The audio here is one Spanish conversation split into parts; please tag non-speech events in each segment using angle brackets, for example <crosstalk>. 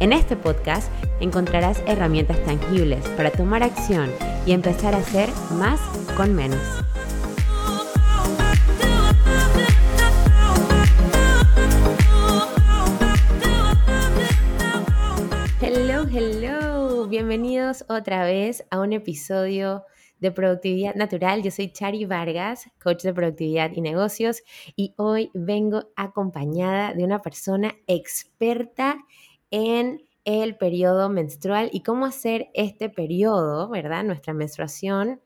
En este podcast encontrarás herramientas tangibles para tomar acción y empezar a hacer más con menos. Hello, hello. Bienvenidos otra vez a un episodio de Productividad Natural. Yo soy Chari Vargas, coach de productividad y negocios, y hoy vengo acompañada de una persona experta en el periodo menstrual y cómo hacer este periodo, ¿verdad? Nuestra menstruación,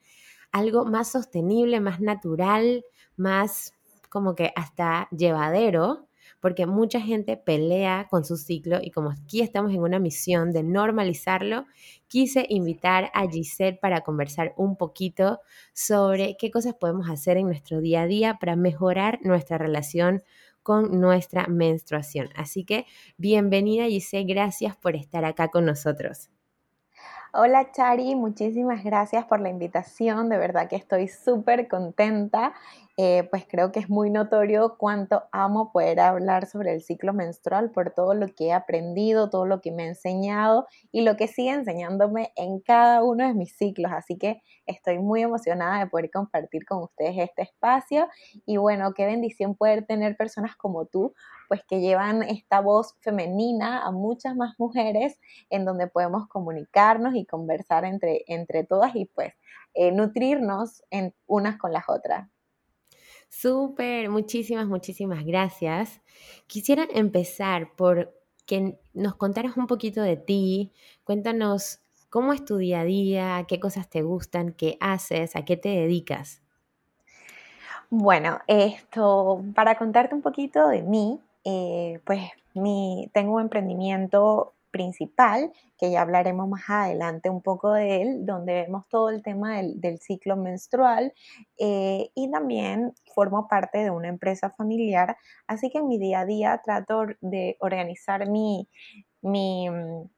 algo más sostenible, más natural, más como que hasta llevadero, porque mucha gente pelea con su ciclo y como aquí estamos en una misión de normalizarlo, quise invitar a Giselle para conversar un poquito sobre qué cosas podemos hacer en nuestro día a día para mejorar nuestra relación con nuestra menstruación. Así que bienvenida Giselle, gracias por estar acá con nosotros. Hola Chari, muchísimas gracias por la invitación, de verdad que estoy súper contenta eh, pues creo que es muy notorio cuánto amo poder hablar sobre el ciclo menstrual por todo lo que he aprendido, todo lo que me ha enseñado y lo que sigue enseñándome en cada uno de mis ciclos. Así que estoy muy emocionada de poder compartir con ustedes este espacio y bueno, qué bendición poder tener personas como tú, pues que llevan esta voz femenina a muchas más mujeres en donde podemos comunicarnos y conversar entre, entre todas y pues eh, nutrirnos en unas con las otras. Súper, muchísimas, muchísimas gracias. Quisiera empezar por que nos contaras un poquito de ti. Cuéntanos cómo es tu día a día, qué cosas te gustan, qué haces, a qué te dedicas. Bueno, esto, para contarte un poquito de mí, eh, pues mi, tengo un emprendimiento principal, que ya hablaremos más adelante un poco de él, donde vemos todo el tema del, ciclo menstrual eh, y también formo parte de una empresa familiar, así que en mi día a día trato de organizar mi, mi mm,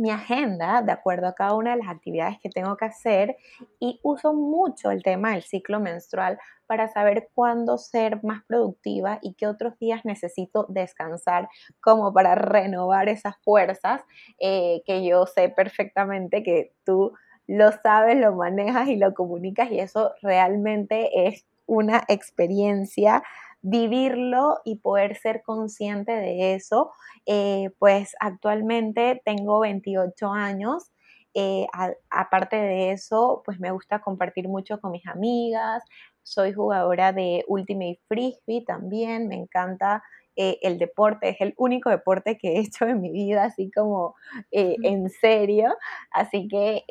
mi agenda de acuerdo a cada una de las actividades que tengo que hacer y uso mucho el tema del ciclo menstrual para saber cuándo ser más productiva y qué otros días necesito descansar como para renovar esas fuerzas eh, que yo sé perfectamente que tú lo sabes, lo manejas y lo comunicas y eso realmente es una experiencia vivirlo y poder ser consciente de eso. Eh, pues actualmente tengo 28 años. Eh, aparte de eso, pues me gusta compartir mucho con mis amigas. Soy jugadora de Ultimate Frisbee también. Me encanta eh, el deporte, es el único deporte que he hecho en mi vida, así como en serio. Así que,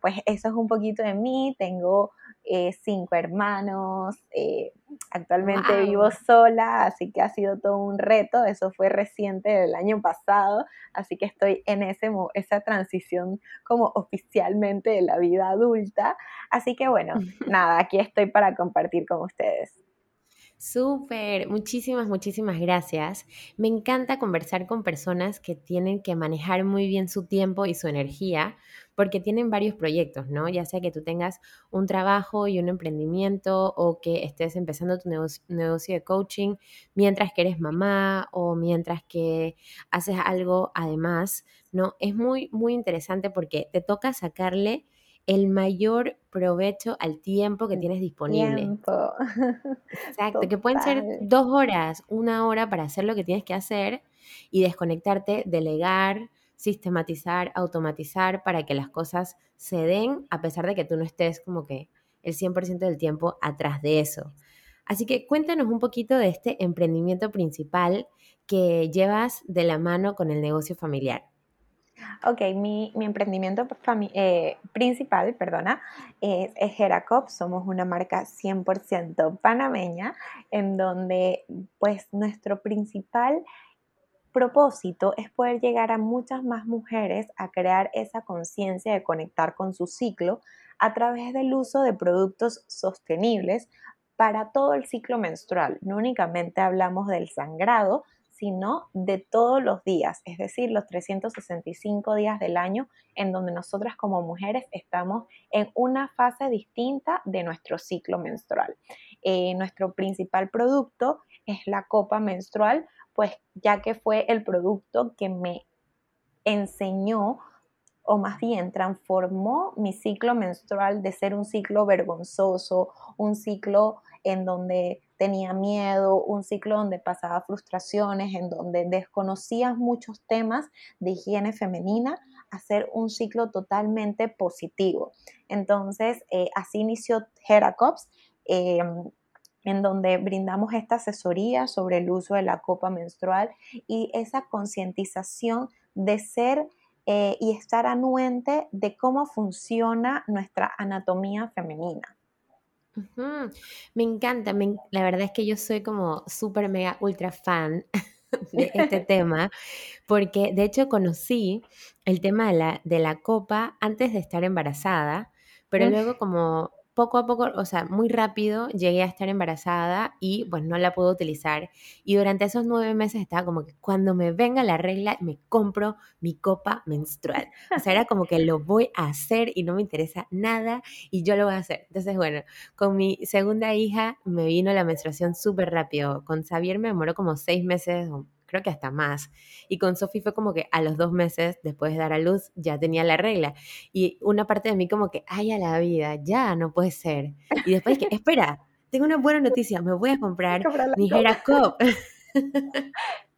pues eso es un poquito de mí. Tengo cinco hermanos, actualmente vivo sola, así que ha sido todo un reto, eso fue reciente del año pasado, así que estoy en ese, esa transición como oficialmente de la vida adulta, así que bueno, <laughs> nada, aquí estoy para compartir con ustedes. Súper, muchísimas, muchísimas gracias. Me encanta conversar con personas que tienen que manejar muy bien su tiempo y su energía porque tienen varios proyectos, ¿no? Ya sea que tú tengas un trabajo y un emprendimiento o que estés empezando tu negocio, de coaching mientras que eres mamá o mientras que haces algo además, ¿no? Es muy, muy interesante porque te toca sacarle el mayor provecho al tiempo que tienes disponible. Tiempo. <laughs> Exacto, que pueden ser dos horas, una hora para hacer lo que tienes que hacer y desconectarte, delegar, sistematizar, automatizar para que las cosas se den a pesar de que tú no estés como que el 100% del tiempo atrás de eso. Así que cuéntanos un poquito de este emprendimiento principal que llevas de la mano con el negocio familiar. Ok, mi, emprendimiento eh, principal, perdona, es, es. Somos una marca 100% panameña en donde pues nuestro principal propósito es poder llegar a muchas más mujeres a crear esa conciencia de conectar con su ciclo a través del uso de productos sostenibles para todo el ciclo menstrual. No únicamente hablamos del sangrado, sino de todos los días, es decir, los 365 días del año en donde nosotras como mujeres estamos en una fase distinta de nuestro ciclo menstrual. Eh, nuestro principal producto es la copa menstrual, pues ya que fue el producto que me enseñó o más bien transformó mi ciclo menstrual de ser un ciclo vergonzoso, un ciclo en donde tenía miedo, un ciclo donde pasaba frustraciones, en donde desconocía muchos temas de higiene femenina, a ser un ciclo totalmente positivo. Entonces, eh, así inició Heracops. Em, en donde brindamos esta asesoría sobre el uso de la copa menstrual y esa concientización de ser eh, y estar anuente de cómo funciona nuestra anatomía femenina. Me encanta, la verdad es que yo soy como súper mega ultra fan <laughs> de este <laughs> tema, porque de hecho conocí el tema de la, de la copa antes de estar embarazada, pero luego como poco a poco, o sea, muy rápido llegué a estar embarazada y pues no la puedo utilizar. Y durante esos nueve meses estaba como que cuando me venga la regla me compro mi copa menstrual. O sea, era como que lo voy a hacer y no me interesa nada y yo lo voy a hacer. Entonces, bueno, con mi segunda hija me vino la menstruación súper rápido. Con Xavier me demoró como seis meses creo que hasta más. Y con Sofi fue como que a los dos meses, después de dar a luz, ya tenía la regla. Y una parte de mí como que, ay, a la vida, ya, no puede ser. Y después que, espera, tengo una buena noticia, me voy a comprar <laughs> mi Hera <laughs>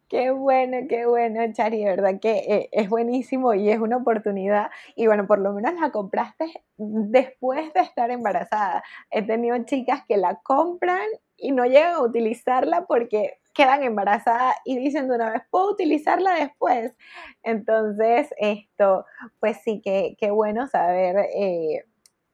Qué bueno, qué bueno, Chari, verdad que eh, es buenísimo y es una oportunidad. Y bueno, por lo menos la compraste después de estar embarazada. He tenido chicas que la compran y no llegan a utilizarla porque quedan embarazadas y dicen de una vez, puedo utilizarla después. Entonces, esto, pues sí, que, qué bueno saber eh,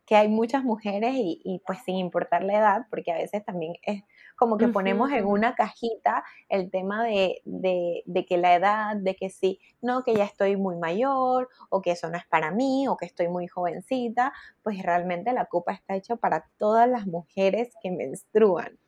que hay muchas mujeres y, pues sin importar la edad, porque a veces también es como que ponemos en una cajita el tema de, de, de, que la edad, de que sí, no, que ya estoy muy mayor, o que eso no es para mí, o que estoy muy jovencita, pues realmente la copa está hecha para todas las mujeres que menstruan.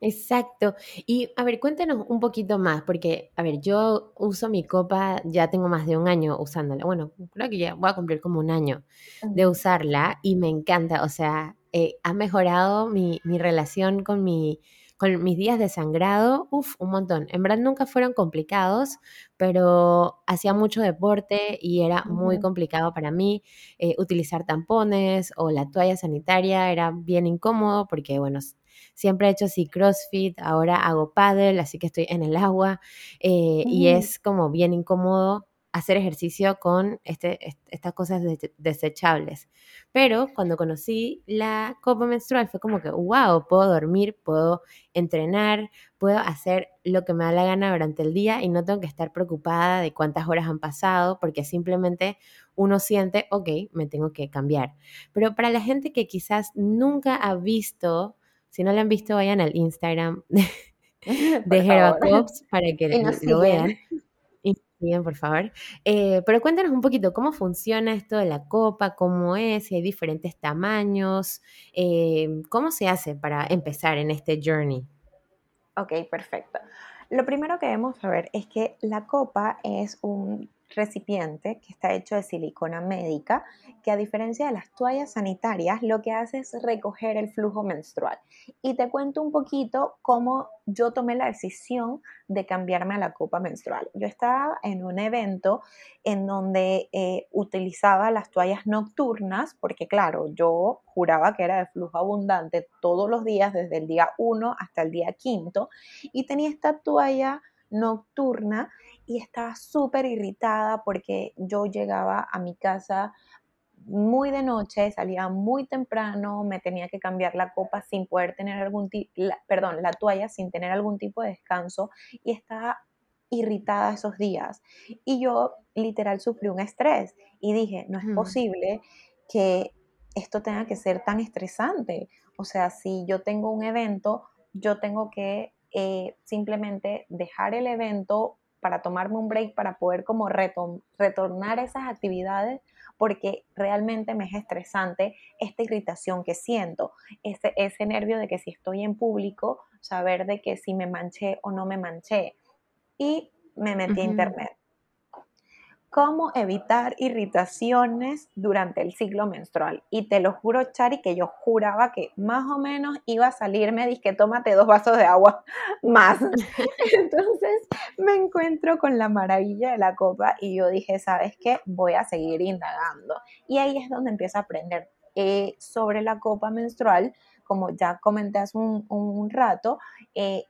Exacto. Y a ver, cuéntanos un poquito más, porque, a ver, yo uso mi copa, ya tengo más de un año usándola. Bueno, creo que ya voy a cumplir como un año de usarla y me encanta. O sea, eh, ha mejorado mi, mi relación con mi, con mis días de sangrado, uff, un montón. En verdad nunca fueron complicados, pero hacía mucho deporte y era muy complicado para mí eh, utilizar tampones o la toalla sanitaria, era bien incómodo porque, bueno, siempre he hecho así CrossFit, ahora hago paddle, así que estoy en el agua eh, y es como bien incómodo hacer ejercicio con este, estas cosas desechables. Pero cuando conocí la copa menstrual fue como que, wow, puedo dormir, puedo entrenar, puedo hacer lo que me da la gana durante el día y no tengo que estar preocupada de cuántas horas han pasado porque simplemente uno siente, ok, me tengo que cambiar. Pero para la gente que quizás nunca ha visto si no lo han visto, vayan al Instagram <laughs> de, <laughs> de para que <laughs> lo vean. Y sigan, por favor. Eh, pero cuéntanos un poquito cómo funciona esto de la copa, cómo es, si hay diferentes tamaños, eh, cómo se hace para empezar en este journey. Ok, perfecto. Lo primero que debemos saber es que la copa es un recipiente que está hecho de silicona médica, que a diferencia de las toallas sanitarias, lo que hace es recoger el flujo menstrual. Y te cuento un poquito cómo yo tomé la decisión de cambiarme a la copa menstrual. Yo estaba en un evento en donde eh, utilizaba las toallas nocturnas, porque claro, yo juraba que era de flujo abundante todos los días, desde el día 1 hasta el día quinto, y tenía esta toalla nocturna y estaba súper irritada porque yo llegaba a mi casa muy de noche, salía muy temprano, me tenía que cambiar la copa sin poder tener algún tipo, perdón, la toalla sin tener algún tipo de descanso y estaba irritada esos días. Y yo literal sufrí un estrés y dije, no es posible que esto tenga que ser tan estresante. O sea, si yo tengo un evento, yo tengo que eh, simplemente dejar el evento para tomarme un break, para poder como retornar esas actividades, porque realmente me es estresante esta irritación que siento, ese, ese nervio de que si estoy en público, saber de que si me manché o no me manché. Y me metí a internet cómo evitar irritaciones durante el ciclo menstrual. Y te lo juro, Chari, que yo juraba que más o menos iba a salirme, dije, tómate dos vasos de agua <laughs> más. <laughs> Entonces me encuentro con la maravilla de la copa y yo dije, ¿sabes qué? Voy a seguir indagando. Y ahí es donde empiezo a aprender eh, sobre la copa menstrual. Como ya comenté hace un, un rato, eh,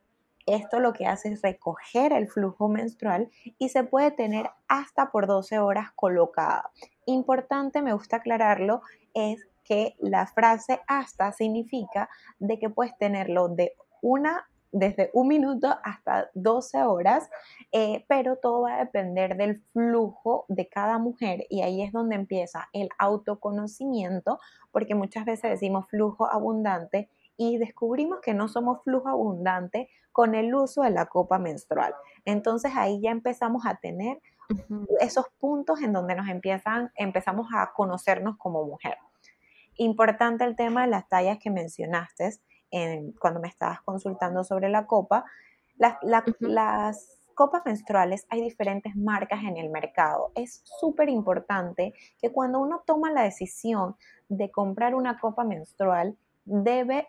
esto lo que hace es recoger el flujo menstrual y se puede tener hasta por 12 horas colocada. Importante, me gusta aclararlo, es que la frase hasta significa de que puedes tenerlo de una desde un minuto hasta 12 horas, eh, pero todo va a depender del flujo de cada mujer y ahí es donde empieza el autoconocimiento, porque muchas veces decimos flujo abundante y descubrimos que no somos flujo abundante con el uso de la copa menstrual. Entonces ahí ya empezamos a tener esos puntos en donde nos empiezan, empezamos a conocernos como mujer. Importante el tema de las tallas que mencionaste cuando me estabas consultando sobre la copa. Las, las copas menstruales hay diferentes marcas en el mercado. Es súper importante que cuando uno toma la decisión de comprar una copa menstrual, debe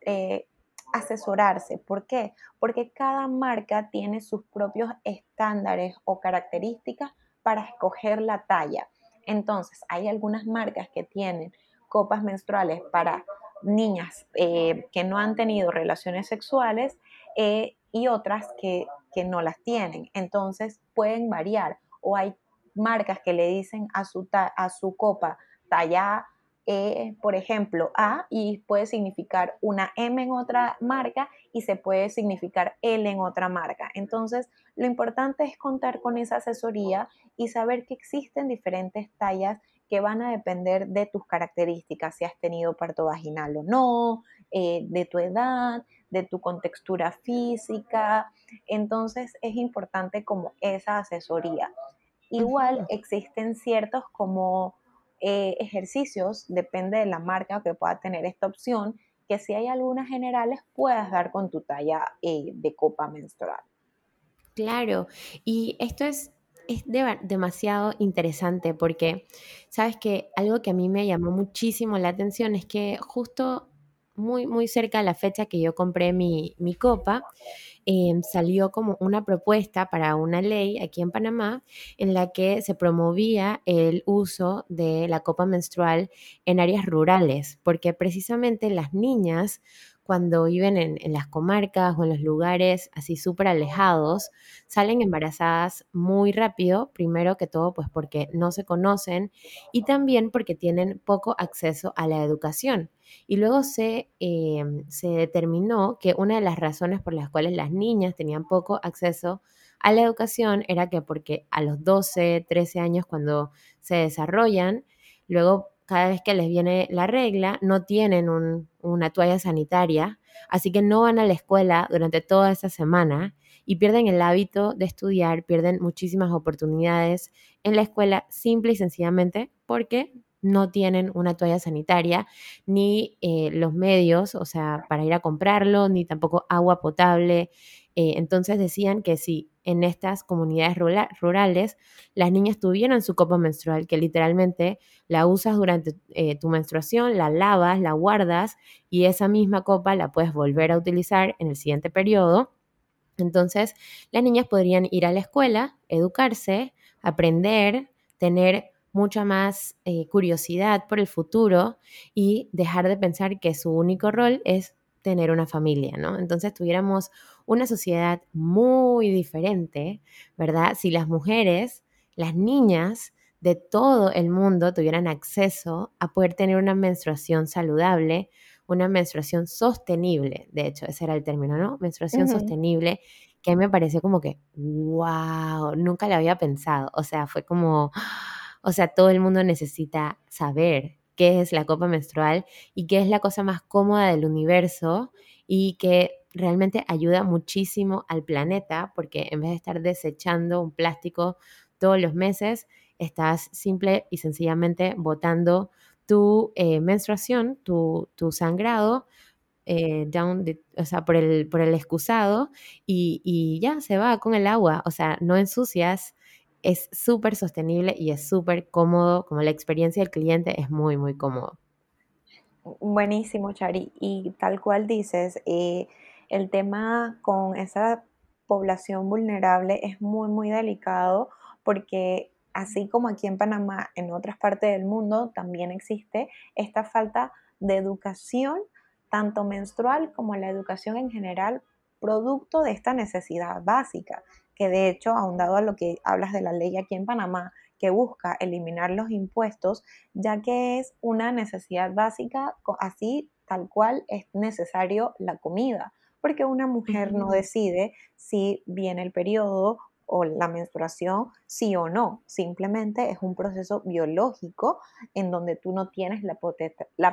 eh, asesorarse. ¿Por qué? Porque cada marca tiene sus propios estándares o características para escoger la talla. Entonces, hay algunas marcas que tienen copas menstruales para niñas eh, que no han tenido relaciones sexuales eh, y otras que, que no las tienen. Entonces, pueden variar. O hay marcas que le dicen a su, a su copa talla eh, por ejemplo, A y puede significar una M en otra marca y se puede significar L en otra marca. Entonces, lo importante es contar con esa asesoría y saber que existen diferentes tallas que van a depender de tus características, si has tenido parto vaginal o no, eh, de tu edad, de tu contextura física. Entonces, es importante como esa asesoría. Igual existen ciertos como eh, ejercicios, depende de la marca que pueda tener esta opción, que si hay algunas generales puedas dar con tu talla eh, de copa menstrual. Claro, y esto es, es demasiado interesante porque, sabes que algo que a mí me llamó muchísimo la atención es que justo muy, muy cerca de la fecha que yo compré mi, mi copa, Em, salió como una propuesta para una ley aquí en Panamá en la que se promovía el uso de la copa menstrual en áreas rurales, porque precisamente las niñas cuando viven en, las comarcas o en los lugares así súper alejados, salen embarazadas muy rápido, primero que todo pues porque no se conocen y también porque tienen poco acceso a la educación. Y luego se, eh, se determinó que una de las razones por las cuales las niñas tenían poco acceso a la educación era que porque a los 12, 13 años cuando se desarrollan, luego cada vez que les viene la regla, no tienen una toalla sanitaria, así que no van a la escuela durante toda esa semana y pierden el hábito de estudiar, pierden muchísimas oportunidades en la escuela simple y sencillamente porque no tienen una toalla sanitaria, ni eh, los medios, o sea, para ir a comprarlo, ni tampoco agua potable. Eh, entonces decían que si en estas comunidades rurales las niñas tuvieran su copa menstrual, que literalmente la usas durante eh, tu menstruación, la lavas, la guardas y esa misma copa la puedes volver a utilizar en el siguiente periodo. Entonces, las niñas podrían ir a la escuela, educarse, aprender, tener mucha más eh, curiosidad por el futuro y dejar de pensar que su único rol es tener una familia, ¿no? Entonces tuviéramos una sociedad muy diferente, ¿verdad? Si las mujeres, las niñas de todo el mundo tuvieran acceso a poder tener una menstruación saludable, una menstruación sostenible, de hecho, ese era el término, ¿no? Menstruación sostenible, que me pareció como que, wow, nunca lo había pensado, o sea, fue como o sea, todo el mundo necesita saber qué es la copa menstrual y qué es la cosa más cómoda del universo y que realmente ayuda muchísimo al planeta porque en vez de estar desechando un plástico todos los meses, estás simple y sencillamente botando tu eh, menstruación, tu, sangrado, eh, down o sea, por el, excusado y, y, ya se va con el agua, o sea, no ensucias, es súper sostenible y es súper cómodo, como la experiencia del cliente es muy, muy cómodo. Buenísimo, Chari. Y tal cual dices, eh, el tema con esa población vulnerable es muy, muy delicado porque así como aquí en Panamá, en otras partes del mundo también existe esta falta de educación, tanto menstrual como la educación en general, producto de esta necesidad básica, que de hecho, ahondado a lo que hablas de la ley aquí en Panamá, que busca eliminar los impuestos, ya que es una necesidad básica, así tal cual es necesario la comida, porque una mujer no decide si viene el periodo o la menstruación, sí o no. Simplemente es un proceso biológico en donde tú no tienes la,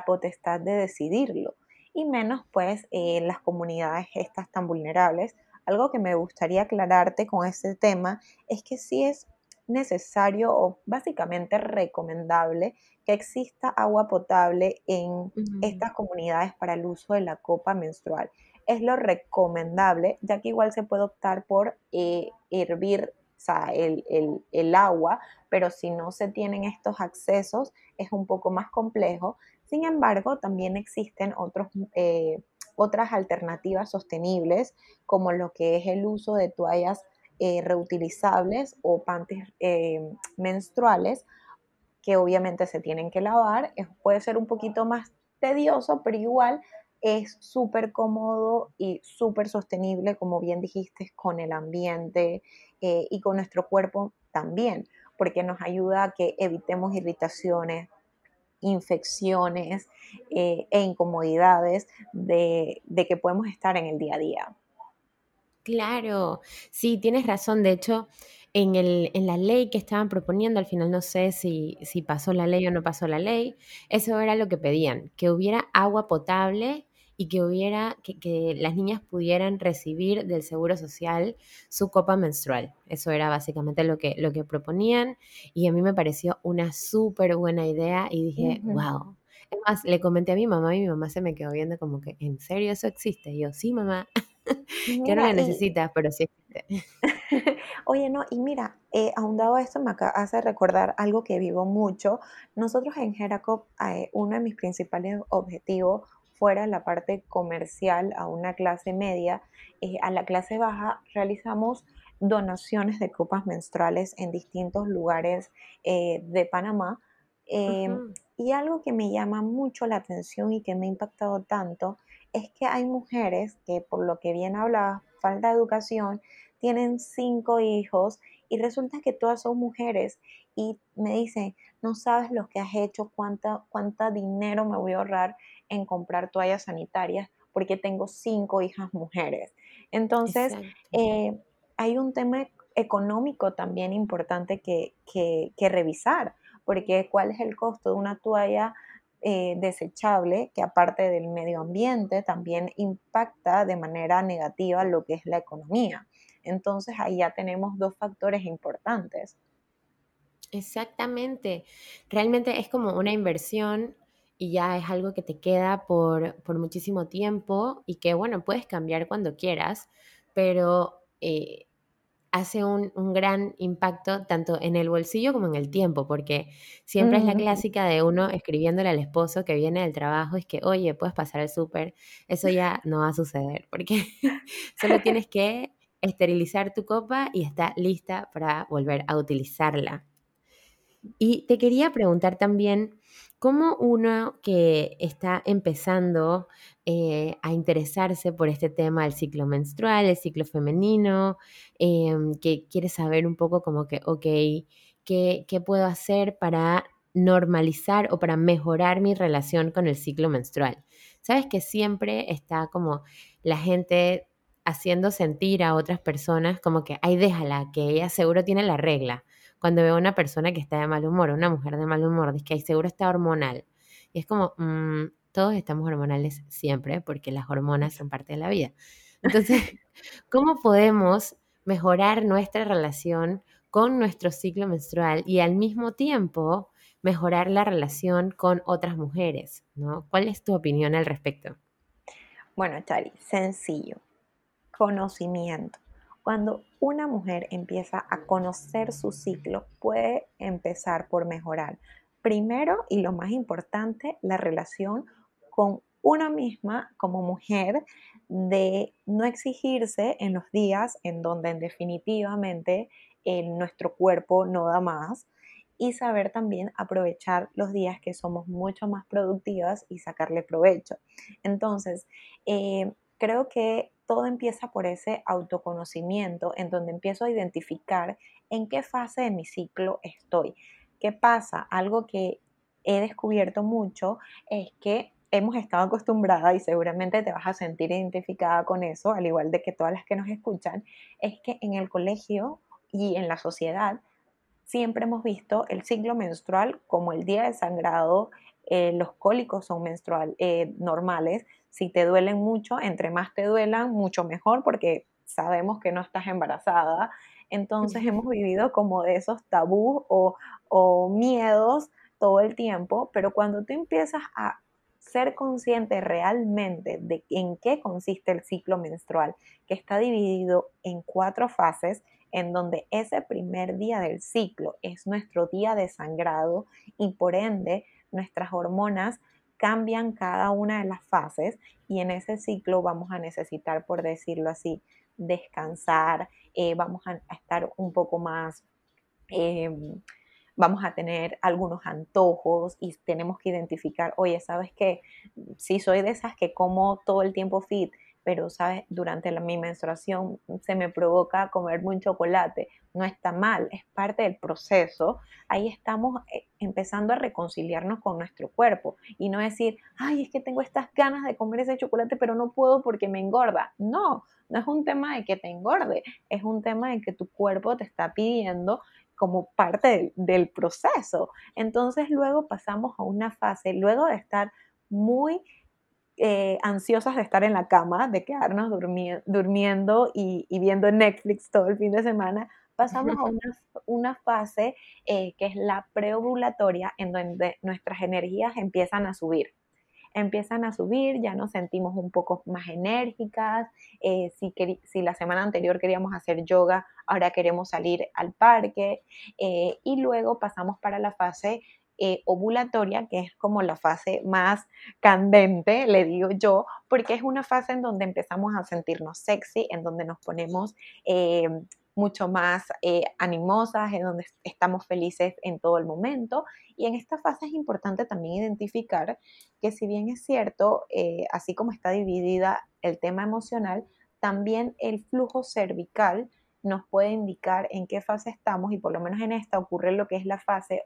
potestad, de decidirlo. Y menos pues en las comunidades estas tan vulnerables. Algo que me gustaría aclararte con este tema es que sí es necesario o básicamente recomendable que exista agua potable en estas comunidades para el uso de la copa menstrual. Es lo recomendable, ya que igual se puede optar por eh, hervir el, agua, pero si no se tienen estos accesos es un poco más complejo. Sin embargo, también existen otros, eh, otras alternativas sostenibles, como lo que es el uso de toallas eh, reutilizables o panties eh, menstruales que obviamente se tienen que lavar. puede ser un poquito más tedioso, pero igual es súper cómodo y súper sostenible, como bien dijiste, con el ambiente eh, y con nuestro cuerpo también, porque nos ayuda a que evitemos irritaciones, infecciones e incomodidades de que podemos estar en el día a día. Claro, sí, tienes razón. De hecho, en, el, en la ley que estaban proponiendo, al final no sé si, si pasó la ley o no pasó la ley, eso era lo que pedían, que hubiera agua potable y que hubiera, que, que, las niñas pudieran recibir del Seguro Social su copa menstrual. Eso era básicamente lo que, lo que proponían y a mí me pareció una súper buena idea y dije, wow. Es más, le comenté a mi mamá y mi mamá se me quedó viendo como que, ¿en serio eso existe? Y yo, sí, mamá. <laughs> que no la necesitas, pero sí <laughs> Oye, no, y mira, eh, ahondado esto me hace recordar algo que vivo mucho. Nosotros en Geracop, eh, uno de mis principales objetivos fuera la parte comercial a una clase media, eh, a la clase baja, realizamos donaciones de copas menstruales en distintos lugares eh, de Panamá. Em, y algo que me llama mucho la atención y que me ha impactado tanto es que hay mujeres que, por lo que bien hablaba, falta de educación, tienen cinco hijos y resulta que todas son mujeres y me dicen, no sabes lo que has hecho, cuánta, cuánta dinero me voy a ahorrar en comprar toallas sanitarias porque tengo cinco hijas mujeres. Entonces, eh, hay un tema económico también importante que, que, que revisar, porque cuál es el costo de una toalla eh, desechable que aparte del medio ambiente también impacta de manera negativa lo que es la economía. Entonces ahí ya tenemos dos factores importantes. Exactamente. Realmente es como una inversión y ya es algo que te queda por, por muchísimo tiempo y que, bueno, puedes cambiar cuando quieras, pero eh, hace un, gran impacto tanto en el bolsillo como en el tiempo, porque siempre es la clásica de uno escribiéndole al esposo que viene del trabajo, es que, oye, puedes pasar al súper, eso ya no va a suceder, porque <laughs> solo tienes <laughs> que esterilizar tu copa y está lista para volver a utilizarla. Y te quería preguntar también, ¿cómo uno que está empezando eh, a interesarse por este tema del ciclo menstrual, el ciclo femenino, em, que quiere saber un poco como que, ok, ¿qué, ¿qué puedo hacer para normalizar o para mejorar mi relación con el ciclo menstrual? Sabes que siempre está como la gente haciendo sentir a otras personas como que, ay, déjala, que ella seguro tiene la regla cuando veo a una persona que está de mal humor, una mujer de mal humor, dice que ahí seguro está hormonal. Y es como, mm, todos estamos hormonales siempre, porque las hormonas son parte de la vida. Entonces, <laughs> <laughs> ¿cómo podemos mejorar nuestra relación con nuestro ciclo menstrual y al mismo tiempo mejorar la relación con otras mujeres? ¿no? ¿Cuál es tu opinión al respecto? Bueno, Chari, sencillo. Conocimiento. Cuando una mujer empieza a conocer su ciclo, puede empezar por mejorar. Primero y lo más importante, la relación con una misma como mujer de no exigirse en los días en donde definitivamente nuestro cuerpo no da más y saber también aprovechar los días que somos mucho más productivas y sacarle provecho. Entonces, eh, creo que todo empieza por ese autoconocimiento en donde empiezo a identificar en qué fase de mi ciclo estoy. ¿Qué pasa? Algo que he descubierto mucho es que hemos estado acostumbradas y seguramente te vas a sentir identificada con eso, al igual de que todas las que nos escuchan, es que en el colegio y en la sociedad siempre hemos visto el ciclo menstrual como el día de sangrado, eh, los cólicos son menstrual, eh, normales, si te duelen mucho, entre más te duelan, mucho mejor porque sabemos que no estás embarazada. Entonces hemos vivido como de esos tabús o, o miedos todo el tiempo, pero cuando tú empiezas a ser consciente realmente de en qué consiste el ciclo menstrual, que está dividido en cuatro fases, en donde ese primer día del ciclo es nuestro día de sangrado y por ende nuestras hormonas cambian cada una de las fases y en ese ciclo vamos a necesitar, por decirlo así, descansar, eh, vamos a, estar un poco más... Em, vamos a tener algunos antojos y tenemos que identificar, oye, ¿sabes qué? Si soy de esas que como todo el tiempo fit, pero, ¿sabes? Durante la, mi menstruación se me provoca comerme un chocolate. No está mal, es parte del proceso. Ahí estamos eh, empezando a reconciliarnos con nuestro cuerpo y no decir, ay, es que tengo estas ganas de comer ese chocolate, pero no puedo porque me engorda. No, no es un tema de que te engorde, es un tema de que tu cuerpo te está pidiendo como parte del, proceso. Entonces luego pasamos a una fase, luego de estar muy eh, ansiosas de estar en la cama, de quedarnos durmiendo y, viendo Netflix todo el fin de semana, pasamos a <laughs> una, fase eh, que es la preovulatoria, en donde nuestras energías empiezan a subir. Empiezan a subir, ya nos sentimos un poco más enérgicas, eh, si, si, la semana anterior queríamos hacer yoga, ahora queremos salir al parque y luego pasamos para la fase eh, ovulatoria, que es como la fase más candente, le digo yo, porque es una fase en donde empezamos a sentirnos sexy, en donde nos ponemos mucho más eh, animosas, en donde estamos felices en todo el momento. Y en esta fase es importante también identificar que si bien es cierto, eh, así como está dividida el tema emocional, también el flujo cervical nos puede indicar en qué fase estamos y por lo menos en esta ocurre lo que es la fase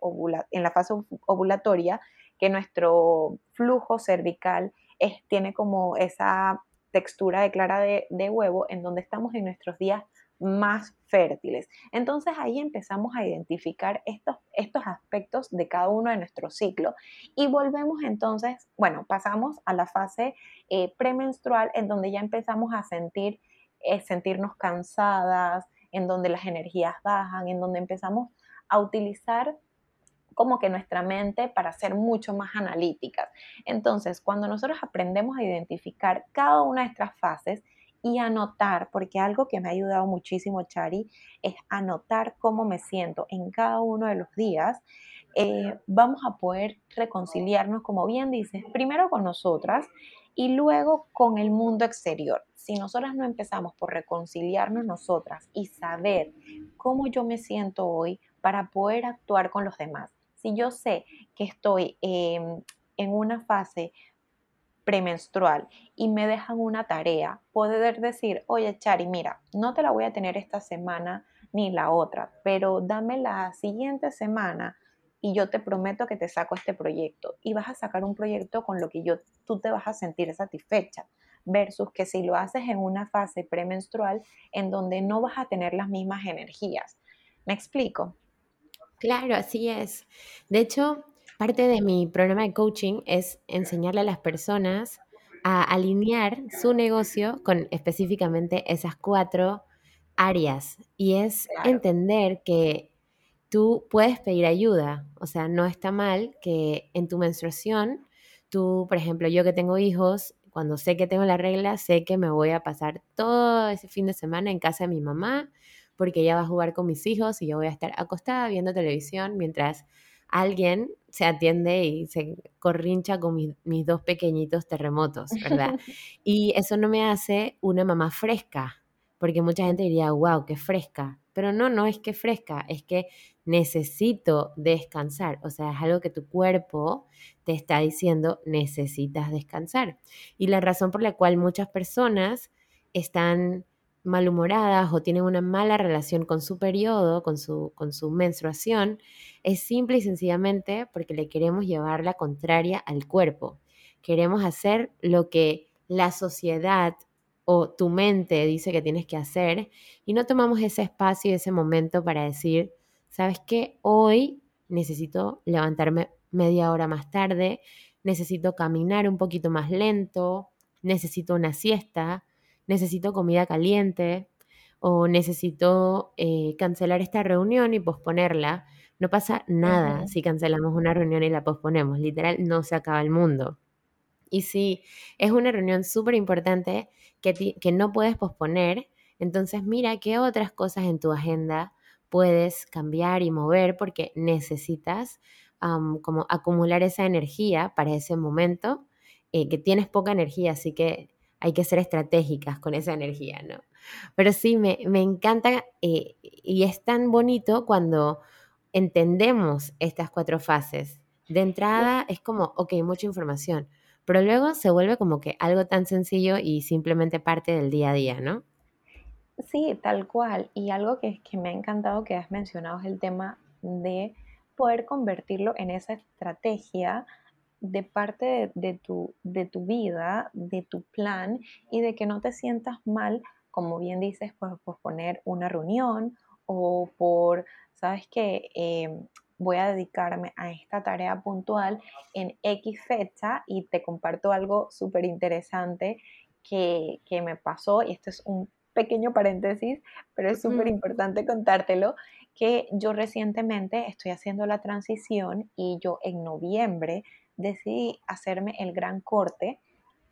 en la fase ovulatoria, que nuestro flujo cervical tiene como esa textura de clara de, de huevo en donde estamos en nuestros días más fértiles. Entonces ahí empezamos a identificar estos, estos aspectos de cada uno de nuestro ciclo y volvemos entonces, bueno, pasamos a la fase eh, premenstrual en donde ya empezamos a sentir, sentirnos cansadas, en donde las energías bajan, en donde empezamos a utilizar como que nuestra mente para ser mucho más analíticas. Entonces, cuando nosotros aprendemos a identificar cada una de estas fases, y anotar, porque algo que me ha ayudado muchísimo, Chari, es anotar cómo me siento en cada uno de los días. Eh, vamos a poder reconciliarnos, como bien dices, primero con nosotras y luego con el mundo exterior. Si nosotras no empezamos por reconciliarnos nosotras y saber cómo yo me siento hoy para poder actuar con los demás. Si yo sé que estoy em, en una fase premenstrual y me dejan una tarea, poder decir, oye Chari, mira, no te la voy a tener esta semana ni la otra, pero dame la siguiente semana y yo te prometo que te saco este proyecto y vas a sacar un proyecto con lo que yo tú te vas a sentir satisfecha versus que si lo haces en una fase premenstrual en donde no vas a tener las mismas energías. ¿Me explico? Claro, así es. De hecho, Parte de mi programa de coaching es enseñarle a las personas a alinear su negocio con específicamente esas cuatro áreas. Y es entender que tú puedes pedir ayuda. O sea, no está mal que en tu menstruación, tú, por ejemplo, yo que tengo hijos, cuando sé que tengo la regla, sé que me voy a pasar todo ese fin de semana en casa de mi mamá, porque ella va a jugar con mis hijos y yo voy a estar acostada viendo televisión mientras alguien se atiende y se corrincha con mis, dos pequeñitos terremotos, ¿verdad? <laughs> y eso no me hace una mamá fresca, porque mucha gente diría, wow, qué fresca. Pero no, no es que fresca, es que necesito descansar. O sea, es algo que tu cuerpo te está diciendo, necesitas descansar. Y la razón por la cual muchas personas están malhumoradas o tienen una mala relación con su periodo, con su, con su menstruación, es simple y sencillamente porque le queremos llevar la contraria al cuerpo. Queremos hacer lo que la sociedad o tu mente dice que tienes que hacer y no tomamos ese espacio y ese momento para decir, ¿sabes qué? Hoy necesito levantarme media hora más tarde, necesito caminar un poquito más lento, necesito una siesta, necesito comida caliente o necesito eh, cancelar esta reunión y posponerla. No pasa nada si cancelamos una reunión y la posponemos. Literal, no se acaba el mundo. Y si es una reunión súper importante que, que no puedes posponer, entonces mira qué otras cosas en tu agenda puedes cambiar y mover porque necesitas como acumular esa energía para ese momento, eh, que tienes poca energía, así que hay que ser estratégicas con esa energía, ¿no? Pero sí, me, encanta eh, y es tan bonito cuando entendemos estas cuatro fases. De entrada es como, ok, mucha información, pero luego se vuelve como que algo tan sencillo y simplemente parte del día a día, ¿no? Sí, tal cual. Y algo que, que me ha encantado que has mencionado es el tema de poder convertirlo en esa estrategia de parte de, tu, de tu vida, de tu plan y de que no te sientas mal, como bien dices, por posponer una reunión o por, sabes que em, voy a dedicarme a esta tarea puntual en X fecha y te comparto algo súper interesante que, que, me pasó y esto es un pequeño paréntesis, pero es súper importante contártelo, que yo recientemente estoy haciendo la transición y yo en noviembre decidí hacerme el gran corte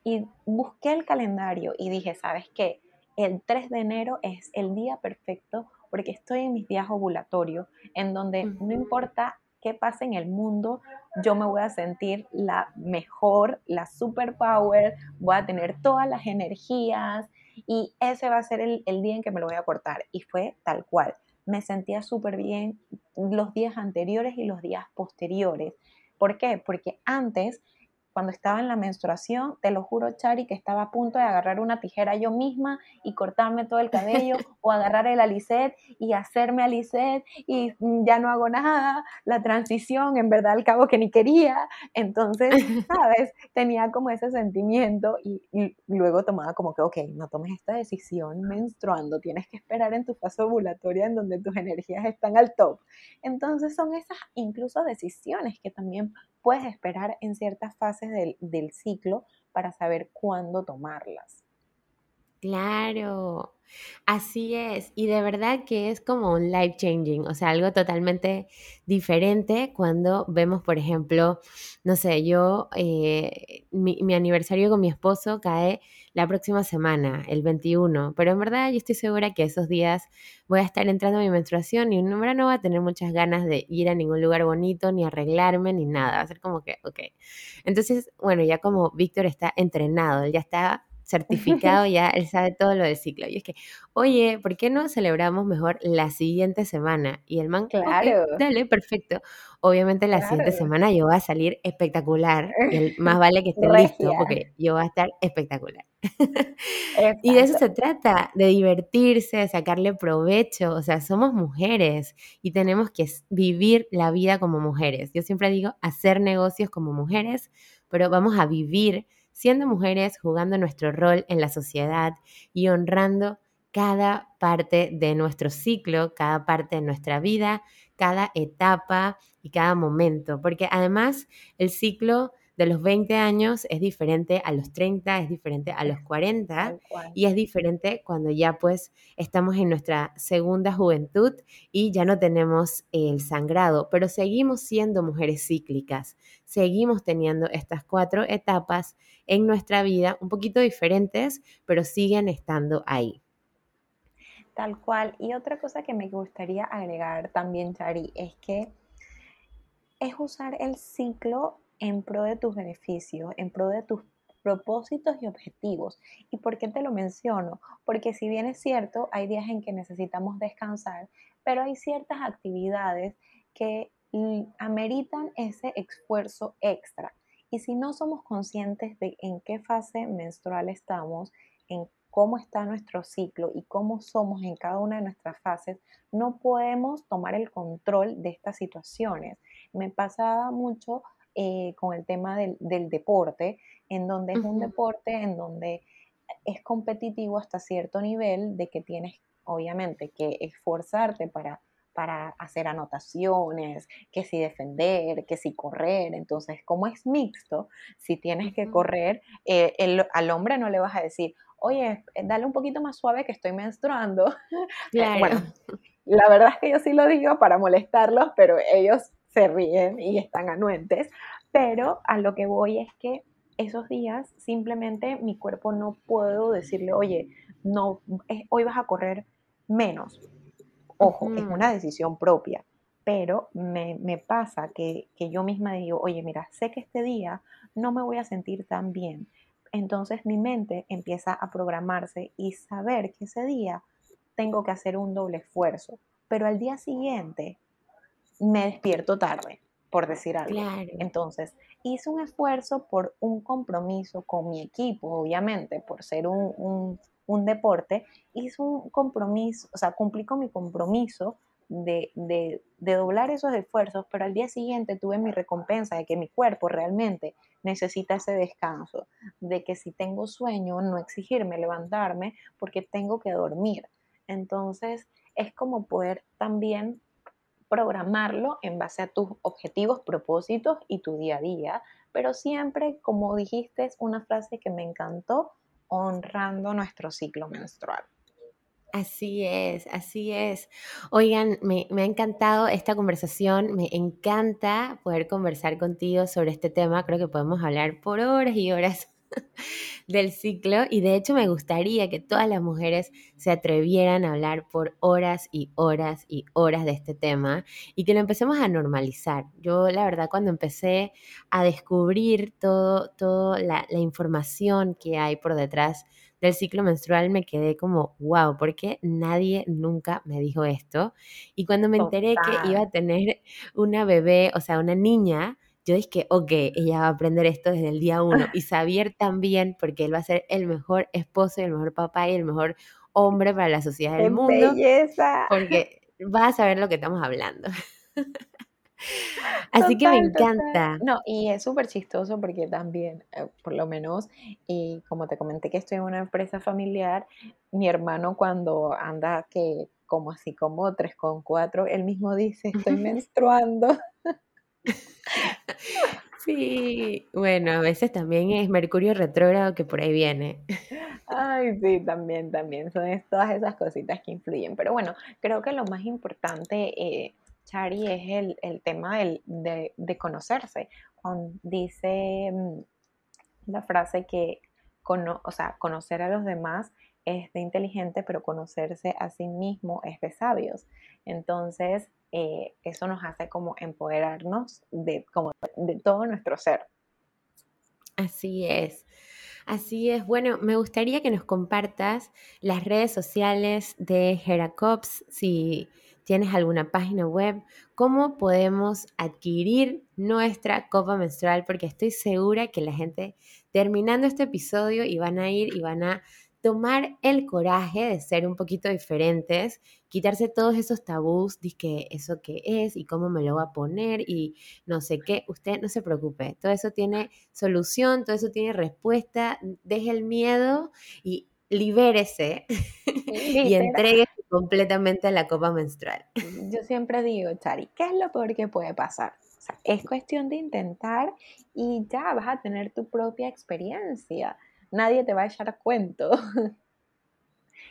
y busqué el calendario y dije, ¿sabes qué? El 3 de enero es el día perfecto porque estoy en mis días ovulatorios, en donde no importa qué pase en el mundo, yo me voy a sentir la mejor, la superpower, voy a tener todas las energías y ese va a ser el, el día en que me lo voy a cortar. Y fue tal cual. Me sentía súper bien los días anteriores y los días posteriores. ¿Por qué? Porque antes cuando estaba en la menstruación, te lo juro, Chari, que estaba a punto de agarrar una tijera yo misma y cortarme todo el cabello <laughs> o agarrar el alicet y hacerme alicet y mm, ya no hago nada, la transición, en verdad al cabo que ni quería. Entonces, <laughs> ¿sabes? Tenía como ese sentimiento y, y luego tomaba como que, ok, no tomes esta decisión menstruando, tienes que esperar en tu fase ovulatoria en donde tus energías están al top. Entonces son esas incluso decisiones que también puedes esperar en ciertas fases del, del ciclo para saber cuándo tomarlas. Claro, así es. Y de verdad que es como un life changing, o sea, algo totalmente diferente cuando vemos, por ejemplo, no sé, yo, eh, mi, mi, aniversario con mi esposo cae la próxima semana, el 21, pero en verdad yo estoy segura que esos días voy a estar entrando a mi menstruación y en verdad no voy a tener muchas ganas de ir a ningún lugar bonito, ni arreglarme, ni nada, va a ser como que, ok. Entonces, bueno, ya como Víctor está entrenado, él ya está certificado, <laughs> ya él sabe todo lo del ciclo. Y es que, oye, ¿por qué no celebramos mejor la siguiente semana? Y el man, claro, dale, perfecto. Obviamente la siguiente semana yo voy a salir espectacular. Más <laughs> vale que esté listo porque yo voy a estar espectacular. <laughs> y de eso se trata, de divertirse, de sacarle provecho. O sea, somos mujeres y tenemos que vivir la vida como mujeres. Yo siempre digo hacer negocios como mujeres, pero vamos a vivir siendo mujeres, jugando nuestro rol en la sociedad y honrando cada parte de nuestro ciclo, cada parte de nuestra vida, cada etapa y cada momento, porque además el ciclo de los 20 años es diferente a los 30, es diferente a los 40 y es diferente cuando ya pues estamos en nuestra segunda juventud y ya no tenemos el sangrado, pero seguimos siendo mujeres cíclicas, seguimos teniendo estas cuatro etapas en nuestra vida un poquito diferentes, pero siguen estando ahí. Tal cual. Y otra cosa que me gustaría agregar también, Chari, es que es usar el ciclo en pro de tus beneficios, en pro de tus propósitos y objetivos. ¿Y por qué te lo menciono? Porque si bien es cierto, hay días en que necesitamos descansar, pero hay ciertas actividades que ameritan ese esfuerzo extra. Y si no somos conscientes de en qué fase menstrual estamos, en cómo está nuestro ciclo y cómo somos en cada una de nuestras fases, no podemos tomar el control de estas situaciones. Me pasaba mucho eh, con el tema del, deporte, en donde es un deporte en donde es competitivo hasta cierto nivel de que tienes obviamente que esforzarte para para hacer anotaciones, que si defender, que si correr. Entonces, como es mixto, si tienes que correr, eh, al hombre no le vas a decir, oye, eh, dale un poquito más suave que estoy menstruando. <laughs> Claro. bueno, la verdad es que yo sí lo digo para molestarlos, pero ellos se ríen y están anuentes. Pero a lo que voy es que esos días simplemente mi cuerpo no puedo decirle, oye, no, hoy vas a correr menos. Ojo, es una decisión propia, pero me, pasa que, que, yo misma digo, oye, mira, sé que este día no me voy a sentir tan bien, entonces mi mente empieza a programarse y saber que ese día tengo que hacer un doble esfuerzo, pero al día siguiente me despierto tarde, por decir algo. Entonces, hice un esfuerzo por un compromiso con mi equipo, obviamente, por ser un, un deporte, hice un compromiso, o sea, cumplí con mi compromiso de, doblar esos esfuerzos, pero al día siguiente tuve mi recompensa de que mi cuerpo realmente necesita ese descanso, de que si tengo sueño, no exigirme levantarme porque tengo que dormir. Entonces, es como poder también programarlo en base a tus objetivos, propósitos y tu día a día, pero siempre, como dijiste, es una frase que me encantó, honrando nuestro ciclo menstrual. Así es, así es. Oigan, me, ha encantado esta conversación, me encanta poder conversar contigo sobre este tema, creo que podemos hablar por horas y horas <laughs> del ciclo y de hecho me gustaría que todas las mujeres se atrevieran a hablar por horas y horas y horas de este tema y que lo empecemos a normalizar. Yo la verdad cuando empecé a descubrir todo, toda la, la información que hay por detrás del ciclo menstrual me quedé como, wow, porque nadie nunca me dijo esto. Y cuando me enteré que iba a tener una bebé, o sea, una niña, yo dije, ok, ella va a aprender esto desde el día uno. Y <laughs> Xavier también, porque él va a ser el mejor esposo y el mejor papá y el mejor hombre para la sociedad del mundo. Belleza! Porque va a saber lo que estamos hablando. <laughs> Así que me encanta. No, y es súper chistoso porque también, eh, por lo menos, y como te comenté que estoy en una empresa familiar, mi hermano cuando anda que como así como 3,4, él mismo dice, estoy <laughs> menstruando. Sí, bueno, a veces también es Mercurio retrógrado que por ahí viene. Ay, sí, también, también, son todas esas cositas que influyen. Pero bueno, creo que lo más importante eh, Chari, es el, tema de, conocerse. Cuando dice mm, la frase que o sea, conocer a los demás es de inteligente, pero conocerse a sí mismo es de sabios. Entonces, eh, eso nos hace como empoderarnos de, como de todo nuestro ser. Así es. Así es. Bueno, me gustaría que nos compartas las redes sociales de Heracops, si tienes alguna página web, cómo podemos adquirir nuestra copa menstrual, porque estoy segura que la gente terminando este episodio y van a ir y van a tomar el coraje de ser un poquito diferentes, quitarse todos esos tabús de que eso qué es y cómo me lo va a poner y no sé qué, usted no se preocupe, todo eso tiene solución, todo eso tiene respuesta, deje el miedo y libérese <laughs> y entregue completamente a la copa menstrual. Yo siempre digo, Chari, ¿qué es lo peor que puede pasar? es cuestión de intentar y ya vas a tener tu propia experiencia. Nadie te va a echar cuento. <laughs>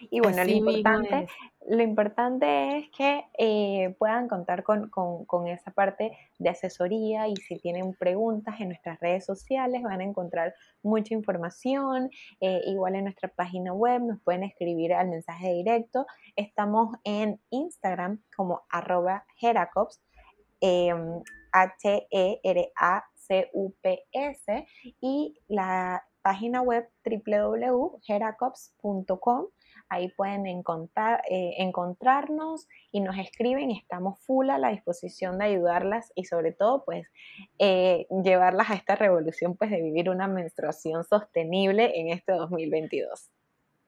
Y bueno, lo importante, lo importante es que eh, puedan contar con, esa parte de asesoría y si tienen preguntas en nuestras redes sociales van a encontrar mucha información. Eh, igual en nuestra página web nos pueden escribir al mensaje directo. Estamos en Instagram como arroba Heracops, em, y la página web www.heracops.com Ahí pueden encontrar, eh, encontrarnos y nos escriben estamos full a la disposición de ayudarlas y sobre todo pues eh, llevarlas a esta revolución pues de vivir una menstruación sostenible en este 2022.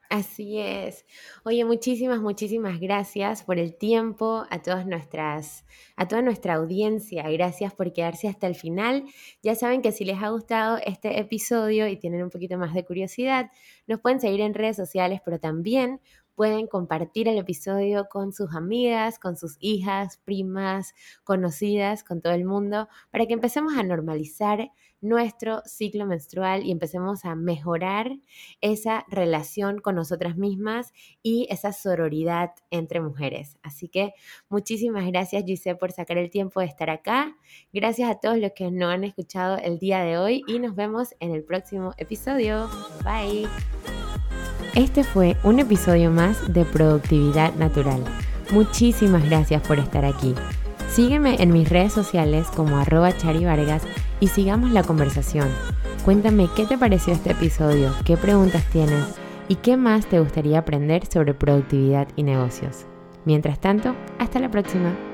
Así es. Oye, muchísimas, muchísimas gracias por el tiempo, a todas nuestras, a toda nuestra audiencia. Gracias por quedarse hasta el final. Ya saben que si les ha gustado este episodio y tienen un poquito más de curiosidad, nos pueden seguir en redes sociales, pero también pueden compartir el episodio con sus amigas, con sus hijas, primas, conocidas, con todo el mundo, para que empecemos a normalizar nuestro ciclo menstrual y empecemos a mejorar esa relación con nosotras mismas y esa sororidad entre mujeres. Así que muchísimas gracias Giselle por sacar el tiempo de estar acá. Gracias a todos los que nos han escuchado el día de hoy y nos vemos en el próximo episodio. Bye. Este fue un episodio más de Productividad Natural. Muchísimas gracias por estar aquí. Sígueme en mis redes sociales como arroba charivargas y sigamos la conversación. Cuéntame qué te pareció este episodio, qué preguntas tienes y qué más te gustaría aprender sobre productividad y negocios. Mientras tanto, hasta la próxima.